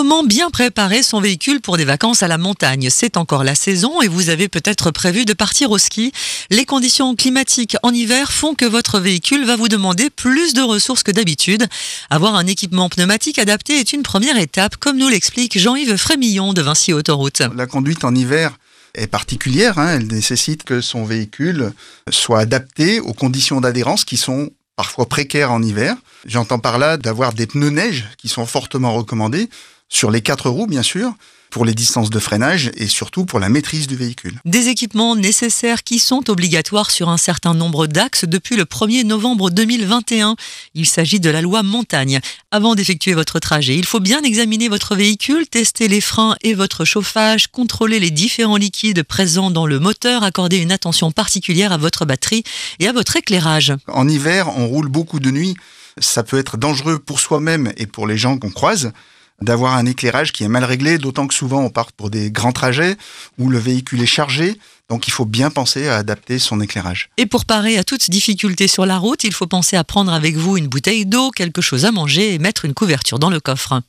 Comment bien préparer son véhicule pour des vacances à la montagne C'est encore la saison et vous avez peut-être prévu de partir au ski. Les conditions climatiques en hiver font que votre véhicule va vous demander plus de ressources que d'habitude. Avoir un équipement pneumatique adapté est une première étape, comme nous l'explique Jean-Yves Frémillon de Vinci Autoroute. La conduite en hiver est particulière, hein. elle nécessite que son véhicule soit adapté aux conditions d'adhérence qui sont parfois précaires en hiver. J'entends par là d'avoir des pneus neige qui sont fortement recommandés sur les quatre roues, bien sûr, pour les distances de freinage et surtout pour la maîtrise du véhicule. Des équipements nécessaires qui sont obligatoires sur un certain nombre d'axes depuis le 1er novembre 2021. Il s'agit de la loi montagne. Avant d'effectuer votre trajet, il faut bien examiner votre véhicule, tester les freins et votre chauffage, contrôler les différents liquides présents dans le moteur, accorder une attention particulière à votre batterie et à votre éclairage. En hiver, on roule beaucoup de nuit. Ça peut être dangereux pour soi-même et pour les gens qu'on croise d'avoir un éclairage qui est mal réglé, d'autant que souvent on part pour des grands trajets où le véhicule est chargé. Donc il faut bien penser à adapter son éclairage. Et pour parer à toute difficulté sur la route, il faut penser à prendre avec vous une bouteille d'eau, quelque chose à manger et mettre une couverture dans le coffre.